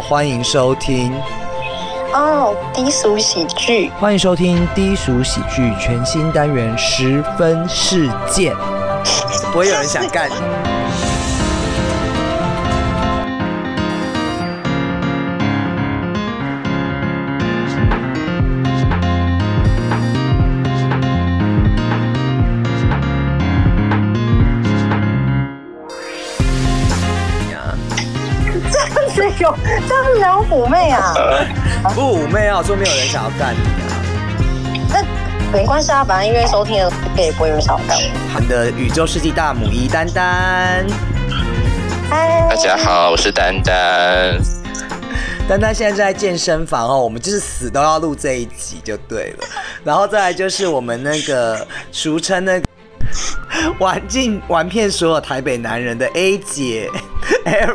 好，欢迎收听，哦，低俗喜剧，欢迎收听低俗喜剧全新单元十分事件，不会有人想干。有这样子聊妩媚啊？不妩媚啊，说没有人想要干你啊。那没关系啊，反正因为收听的也不会有人想要干我。我们的宇宙世纪大母仪丹丹，嗨，大家好，我是丹丹。丹丹现在在健身房哦，我们就是死都要录这一集就对了。然后再来就是我们那个俗称那个 玩尽玩遍所有台北男人的 A 姐没有，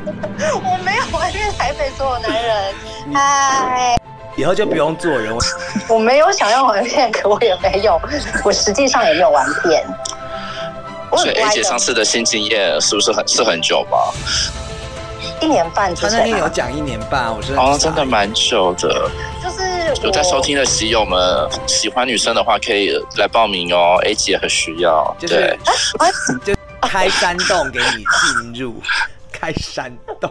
我没有玩遍台北所有男人。嗨，以后就不用做人。我 我没有想要玩遍，可我也没有，我实际上也没有玩遍。所以 A，姐上次的新经验是不是很是很久吗？一年半之他那天有讲一年半，我觉得哦，傻真的蛮久的。就是有在收听的喜友们，喜欢女生的话可以来报名哦，A 姐很需要。就是对，就开山洞给你进入，开山洞。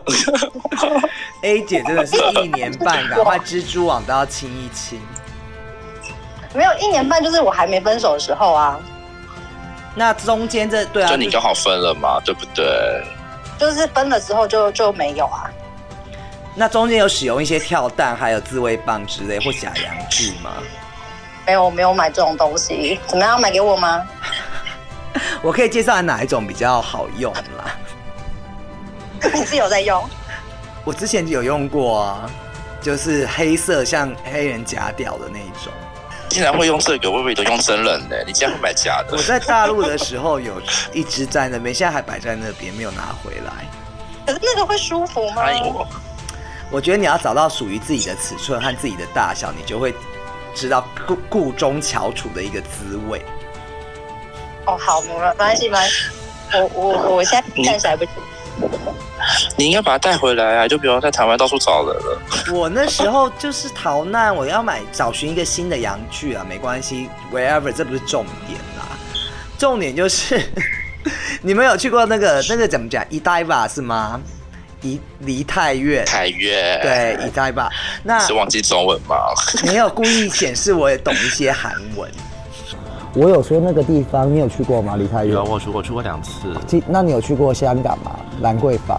A 姐真的是一年半，赶快蜘蛛网都要清一清。没有一年半，就是我还没分手的时候啊，那中间这对啊，就你刚好分了嘛，对不对？就是分了之后就就没有啊。那中间有使用一些跳蛋，还有自慰棒之类或假阳具吗？没有没有买这种东西，怎么样买给我吗？我可以介绍哪一种比较好用啦？你是有在用？我之前有用过啊，就是黑色像黑人假屌的那一种。竟然会用这个，我以为都用真人呢。你竟然会买假的我？在大陆的时候有一只在那边，现在还摆在那边，没有拿回来。可是那个会舒服吗？我觉得你要找到属于自己的尺寸和自己的大小，你就会知道故故中翘楚的一个滋味。哦，好，没关系，没关系。我我我现在暂时来不行。你应该把它带回来啊，就不用在台湾到处找人了。我那时候就是逃难，我要买找寻一个新的洋具啊，没关系，wherever，这不是重点啦，重点就是 你们有去过那个那个怎么讲，一代吧是吗？怡梨泰院，太远，对，一代吧。那是忘记中文吗？没有故意显示我也懂一些韩文。我有说那个地方，你有去过吗？梨泰院有，？我去过，去过两次，其那你有去过香港吗？兰桂坊，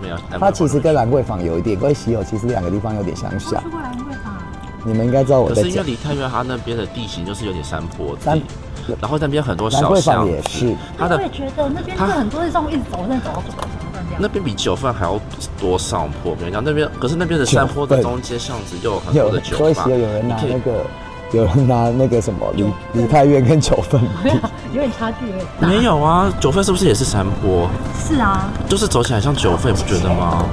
没有。它其实跟兰桂坊有一点，跟喜友其实两个地方有点相像去。过兰桂坊，你们应该知道我可是因为在讲。梨泰院它那边的地形就是有点山坡地山，然后那边很多小巷也是，它的我也觉得那边是很多这种一直走，那走到走到这样。那边比九份还要多上坡。我跟你讲，那边可是那边的山坡的中间巷子又有很多的酒吧，所以喜友有人拿那个，有人拿那个什么李李太院跟九份 比。有点差距，有点大。没有啊？九份是不是也是山坡？是啊，就是走起来像九份，你不觉得吗？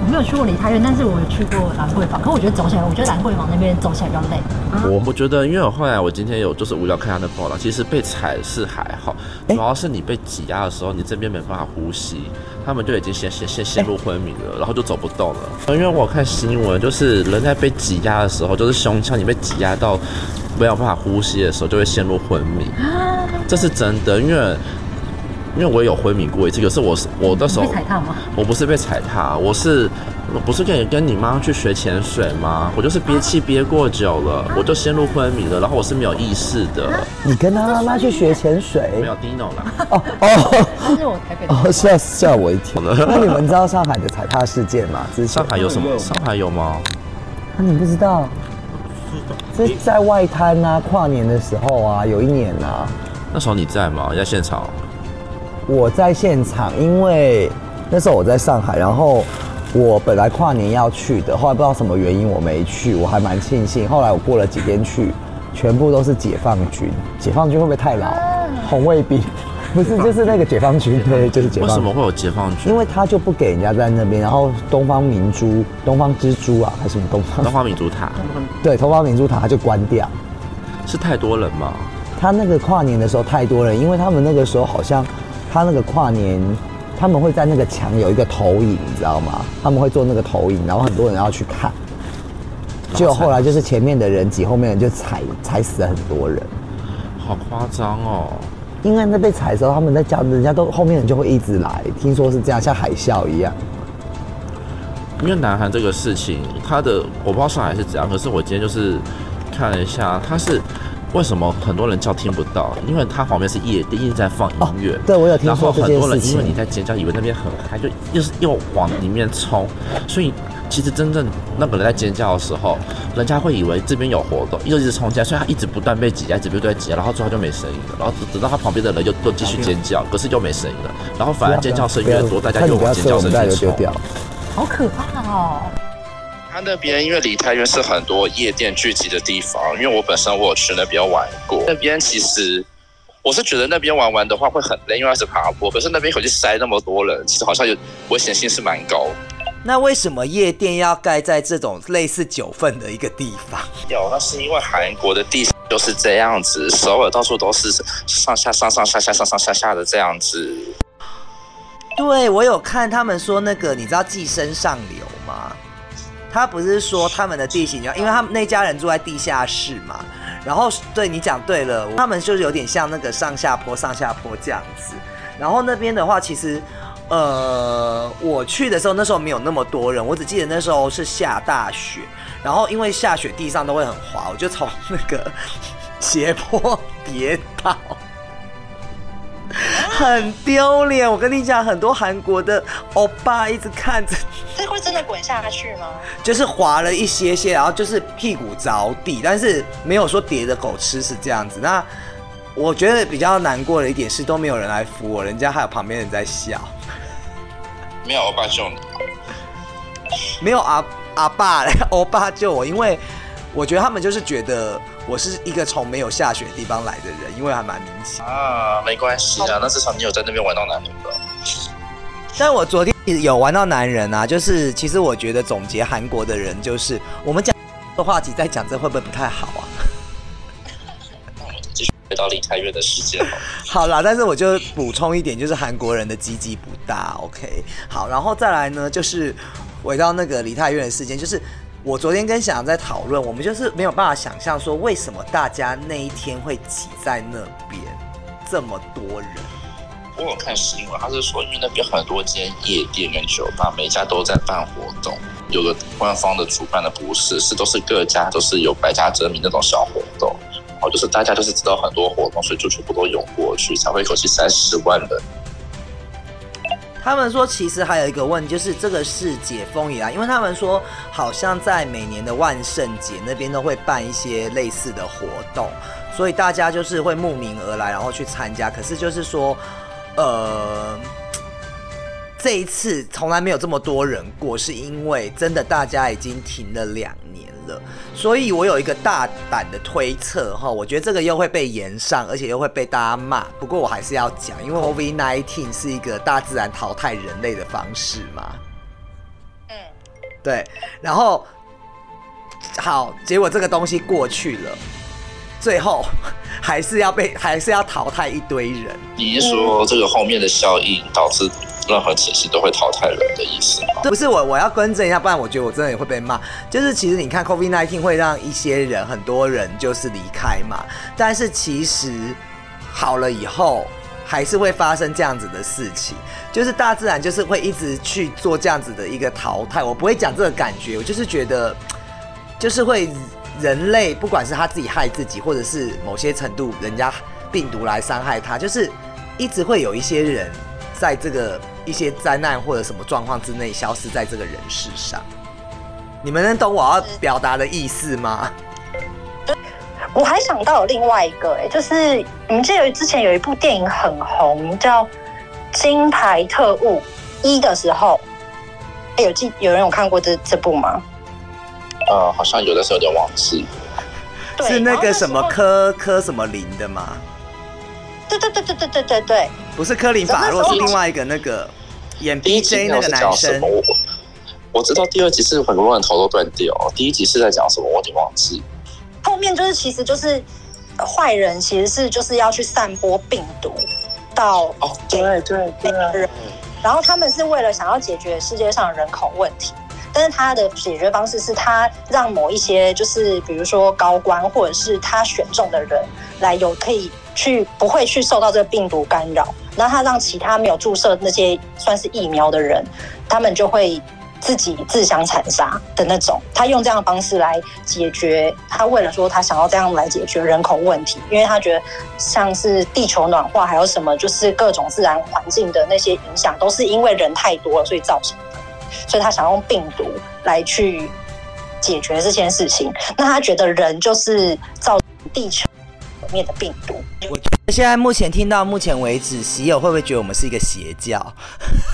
我没有去过梨泰院，但是我有去过兰桂坊。可我觉得走起来，我觉得兰桂坊那边走起来比较累。我我觉得，因为我后来我今天有就是无聊看他的报道，其实被踩是还好，主要是你被挤压的时候，你这边没办法呼吸，他们就已经先先先陷入昏迷了，然后就走不动了。因为我有看新闻，就是人在被挤压的时候，就是胸腔你被挤压到没有办法呼吸的时候，就会陷入昏迷，这是真的，因为。因为我也有昏迷过一次，可是我是我那时候踩踏吗？我不是被踩踏，我是我不是跟你跟你妈去学潜水吗？我就是憋气憋过久了，我就陷入昏迷了，然后我是没有意识的，你跟他妈妈去学潜水没？有 Dino 啦。哦哦这是我台北的哦，吓吓我一跳。那你们知道上海的踩踏事件吗？之前上海有什么？上海有吗？啊，你不知道？这在外滩啊，跨年的时候啊，有一年啊，那时候你在吗？你在现场？我在现场，因为那时候我在上海，然后我本来跨年要去的，后来不知道什么原因我没去，我还蛮庆幸。后来我过了几天去，全部都是解放军。解放军会不会太老？红卫兵 不是，就是那个解放军，对，就是解放军。为什么会有解放军因？为他就不给人家在那边，然后东方明珠、东方之珠啊，还是什么东方？东方明珠塔对，东方明珠塔他就关掉。是太多人吗？他那个跨年的时候太多人，因为他们那个时候好像他那个跨年他们会在那个墙有一个投影，你知道吗？他们会做那个投影，然后很多人要去看。结果后来就是前面的人挤，后面人就踩踩死了很多人。好夸张哦！因为那被踩的时候，他们在叫，人家都后面人就会一直来。听说是这样，像海啸一样。因为南韩这个事情，它的我不知道上海是怎样，可是我今天就是看了一下，它是为什么很多人叫听不到？因为它旁边是夜店，一直在放音乐。对，我有听然后很多人。因为你在尖叫，以为那边很嗨，就又是又往里面冲，所以其实真正那个人在尖叫的时候，人家会以为这边有活动，又一直冲进来，所以他一直不断被挤压，一直不断被挤压，然后最后就没声音了，然后等到他旁边的人又都继续尖叫，可是又没声音了，然后反而尖叫声越多，大家又往尖叫声去冲。就丢掉。好可怕哦！他那边因为梨泰院是很多夜店聚集的地方，因为我本身我有去那边玩过，那边其实我是觉得那边玩玩的话会很累，因为它是爬坡，可是那边回去塞那么多人，其实好像有危险性是蛮高。那为什么夜店要盖在这种类似九份的一个地方？有，那是因为韩国的地就是这样子，首尔到处都是上下上上下下上上下下的这样子。对，我有看他们说那个，你知道寄生上流吗？他不是说他们的地形，因为他们那家人住在地下室嘛。然后对你讲对了，他们就是有点像那个上下坡、上下坡这样子。然后那边的话，其实呃，我去的时候那时候没有那么多人，我只记得那时候是下大雪，然后因为下雪地上都会很滑，我就从那个斜坡跌倒。很丢脸，我跟你讲，很多韩国的欧巴一直看着，这会真的滚下去吗？就是滑了一些些，然后就是屁股着地，但是没有说叠着狗吃是这样子。那我觉得比较难过的一点是，都没有人来扶我，人家还有旁边人在笑，没有欧巴救你，没有阿阿爸来 欧巴救我，因为我觉得他们就是觉得我是一个从没有下雪的地方来的人，因为还蛮明显。啊，没关系啊，那至少你有在那边玩到男人吧？但我昨天有玩到男人啊，就是其实我觉得总结韩国的人，就是我们讲的话题在讲，这会不会不太好啊？那我们继续回到梨泰院的事件了。好啦，但是我就补充一点，就是韩国人的鸡鸡不大，OK。好，然后再来呢，就是回到那个梨泰院的事件，就是我昨天跟小杨在讨论，我们就是没有办法想象说为什么大家那一天会挤在那边这么多人。我有看新闻，他是说因为那边很多间夜店跟酒吧，每家都在办活动。有个官方的主办的不是，是都是各家都是有百家争鸣那种小活动，然后就是大家就是知道很多活动，所以就全部都涌过去，才会一口气三十万人。他们说，其实还有一个问题，就是这个是解封以来，因为他们说好像在每年的万圣节那边都会办一些类似的活动，所以大家就是会慕名而来，然后去参加。可是就是说，呃，这一次从来没有这么多人过，是因为真的大家已经停了两年了。所以我有一个大胆的推测哈，我觉得这个又会被延上，而且又会被大家骂。不过我还是要讲，因为 COVID-19 是一个大自然淘汰人类的方式嘛。嗯，对，然后好，结果这个东西过去了，最后还是要被，还是要淘汰一堆人。你是说这个后面的效应导致任何体系都会淘汰人的意思吗？不是我，我要更正一下，不然我觉得我真的也会被骂。就是其实你看，COVID 1 9会让一些人，很多人就是离开嘛。但是其实好了以后，还是会发生这样子的事情。就是大自然就是会一直去做这样子的一个淘汰。我不会讲这个感觉，我就是觉得，就是会人类不管是他自己害自己，或者是某些程度人家病毒来伤害他，就是一直会有一些人在这个一些灾难或者什么状况之内消失在这个人世上。你们能懂我要表达的意思吗？我还想到有另外一个、哎，就是你们记得之前有一部电影很红，叫《金牌特务一》的时候，哎、有记有人有看过这这部吗？呃，好像有的时候有点忘记。是那个什么？科科什么林的吗？对对对对对对对对，不是科林法洛，是另外一个那个演第一集 BJ 那个是男生讲什么？。我我知道第二集是很多人头都断掉，第一集是在讲什么？我有点忘记。后面就是其实就是坏人，其实是就是要去散播病毒到哦，对对对人然后他们是为了想要解决世界上的人口问题，但是他的解决方式是他让某一些就是比如说高官或者是他选中的人来有可以去不会去受到这个病毒干扰，那他让其他没有注射那些算是疫苗的人，他们就会。自己自相残杀的那种，他用这样的方式来解决。他为了说他想要这样来解决人口问题，因为他觉得像是地球暖化，还有什么就是各种自然环境的那些影响，都是因为人太多了所以造成的。所以他想用病毒来去解决这件事情。那他觉得人就是造地球毁灭的病毒。我觉得现在目前听到目前为止，喜友会不会觉得我们是一个邪教？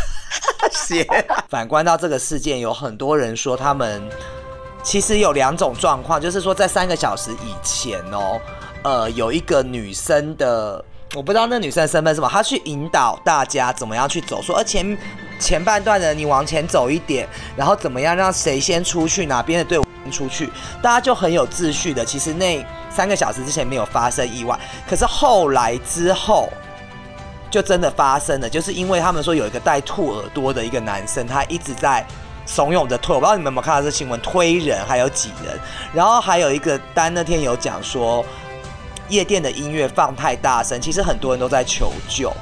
邪。反观到这个事件，有很多人说他们其实有两种状况，就是说在三个小时以前哦，呃，有一个女生的，我不知道那女生的身份是什么，她去引导大家怎么样去走，说而前前半段的你往前走一点，然后怎么样让谁先出去，哪边的队伍出去，大家就很有秩序的。其实那三个小时之前没有发生意外，可是后来之后。就真的发生了，就是因为他们说有一个戴兔耳朵的一个男生，他一直在怂恿着推，我不知道你们有没有看到这新闻，推人还有挤人，然后还有一个单那天有讲说夜店的音乐放太大声，其实很多人都在求救。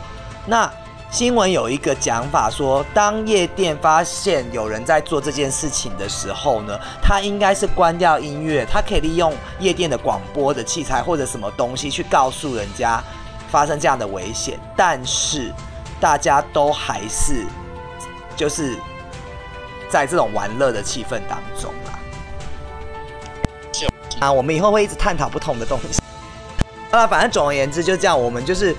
那新闻有一个讲法说，当夜店发现有人在做这件事情的时候呢，他应该是关掉音乐，他可以利用夜店的广播的器材或者什么东西去告诉人家。发生这样的危险，但是大家都还是就是在这种玩乐的气氛当中啦。啊，我们以后会一直探讨不同的东西。啊，反正总而言之就这样，我们就是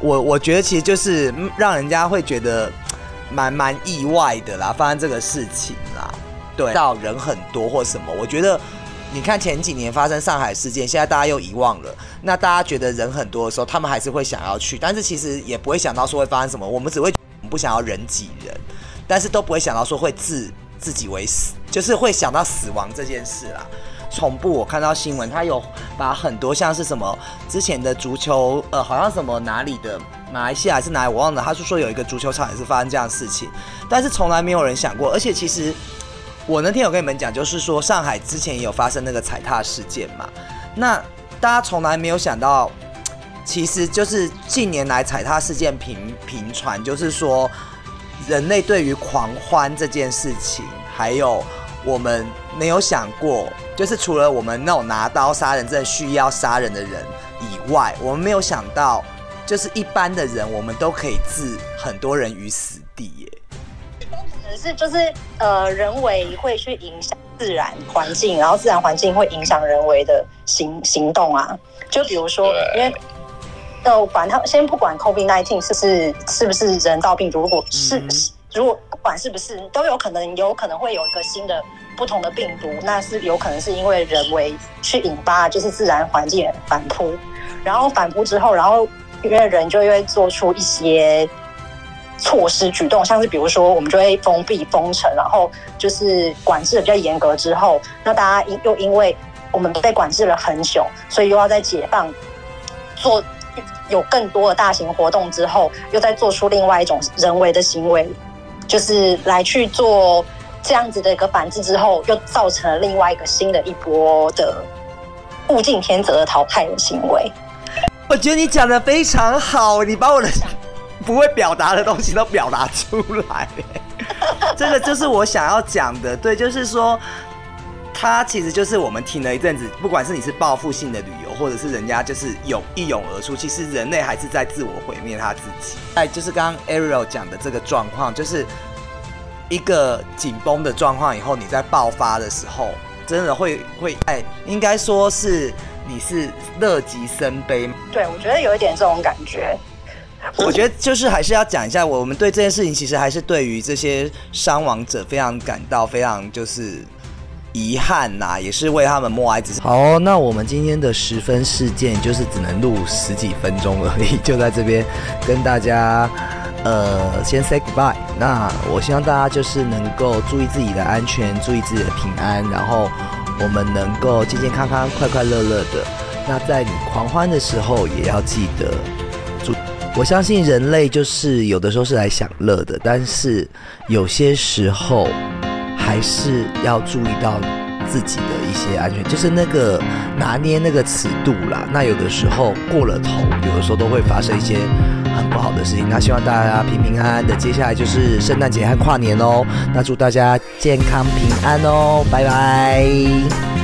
我我觉得其实就是让人家会觉得蛮蛮意外的啦，发生这个事情啦，对，到人很多或什么，我觉得。你看前几年发生上海事件，现在大家又遗忘了。那大家觉得人很多的时候，他们还是会想要去，但是其实也不会想到说会发生什么。我们只会不想要人挤人，但是都不会想到说会自自己为死，就是会想到死亡这件事啦。从不，我看到新闻，他有把很多像是什么之前的足球，呃，好像什么哪里的马来西亚还是哪里，我忘了。他是说有一个足球场也是发生这样的事情，但是从来没有人想过，而且其实。我那天有跟你们讲，就是说上海之前也有发生那个踩踏事件嘛。那大家从来没有想到，其实就是近年来踩踏事件频频传，就是说人类对于狂欢这件事情，还有我们没有想过，就是除了我们那种拿刀杀人、真的需要杀人的人以外，我们没有想到，就是一般的人，我们都可以置很多人于死地耶。是，就是呃，人为会去影响自然环境，然后自然环境会影响人为的行行动啊。就比如说，因为呃，管他先不管 COVID nineteen 是是是不是人造病毒，如果是如果不管是不是，都有可能有可能会有一个新的不同的病毒，那是有可能是因为人为去引发，就是自然环境反扑，然后反扑之后，然后因为人就会做出一些。措施举动，像是比如说，我们就会封闭封城，然后就是管制的比较严格之后，那大家因又因为我们被管制了很久，所以又要在解放做有更多的大型活动之后，又再做出另外一种人为的行为，就是来去做这样子的一个反制之后，又造成了另外一个新的一波的物竞天择的淘汰的行为。我觉得你讲的非常好，你把我的。不会表达的东西都表达出来，这个就是我想要讲的。对，就是说，他其实就是我们停了一阵子，不管是你是报复性的旅游，或者是人家就是涌一涌而出，其实人类还是在自我毁灭他自己。哎，就是刚刚 Ariel 讲的这个状况，就是一个紧绷的状况，以后你在爆发的时候，真的会会哎，应该说是你是乐极生悲。对，我觉得有一点这种感觉。我觉得就是还是要讲一下，我们对这件事情其实还是对于这些伤亡者非常感到非常就是遗憾呐，也是为他们默哀。只是。好，那我们今天的十分事件就是只能录十几分钟而已，就在这边跟大家呃先 say goodbye。那我希望大家就是能够注意自己的安全，注意自己的平安，然后我们能够健健康康、快快乐乐的。那在你狂欢的时候，也要记得。我相信人类就是有的时候是来享乐的，但是有些时候还是要注意到自己的一些安全，就是那个拿捏那个尺度啦。那有的时候过了头，有的时候都会发生一些很不好的事情。那希望大家平平安安的。接下来就是圣诞节和跨年哦，那祝大家健康平安哦，拜拜。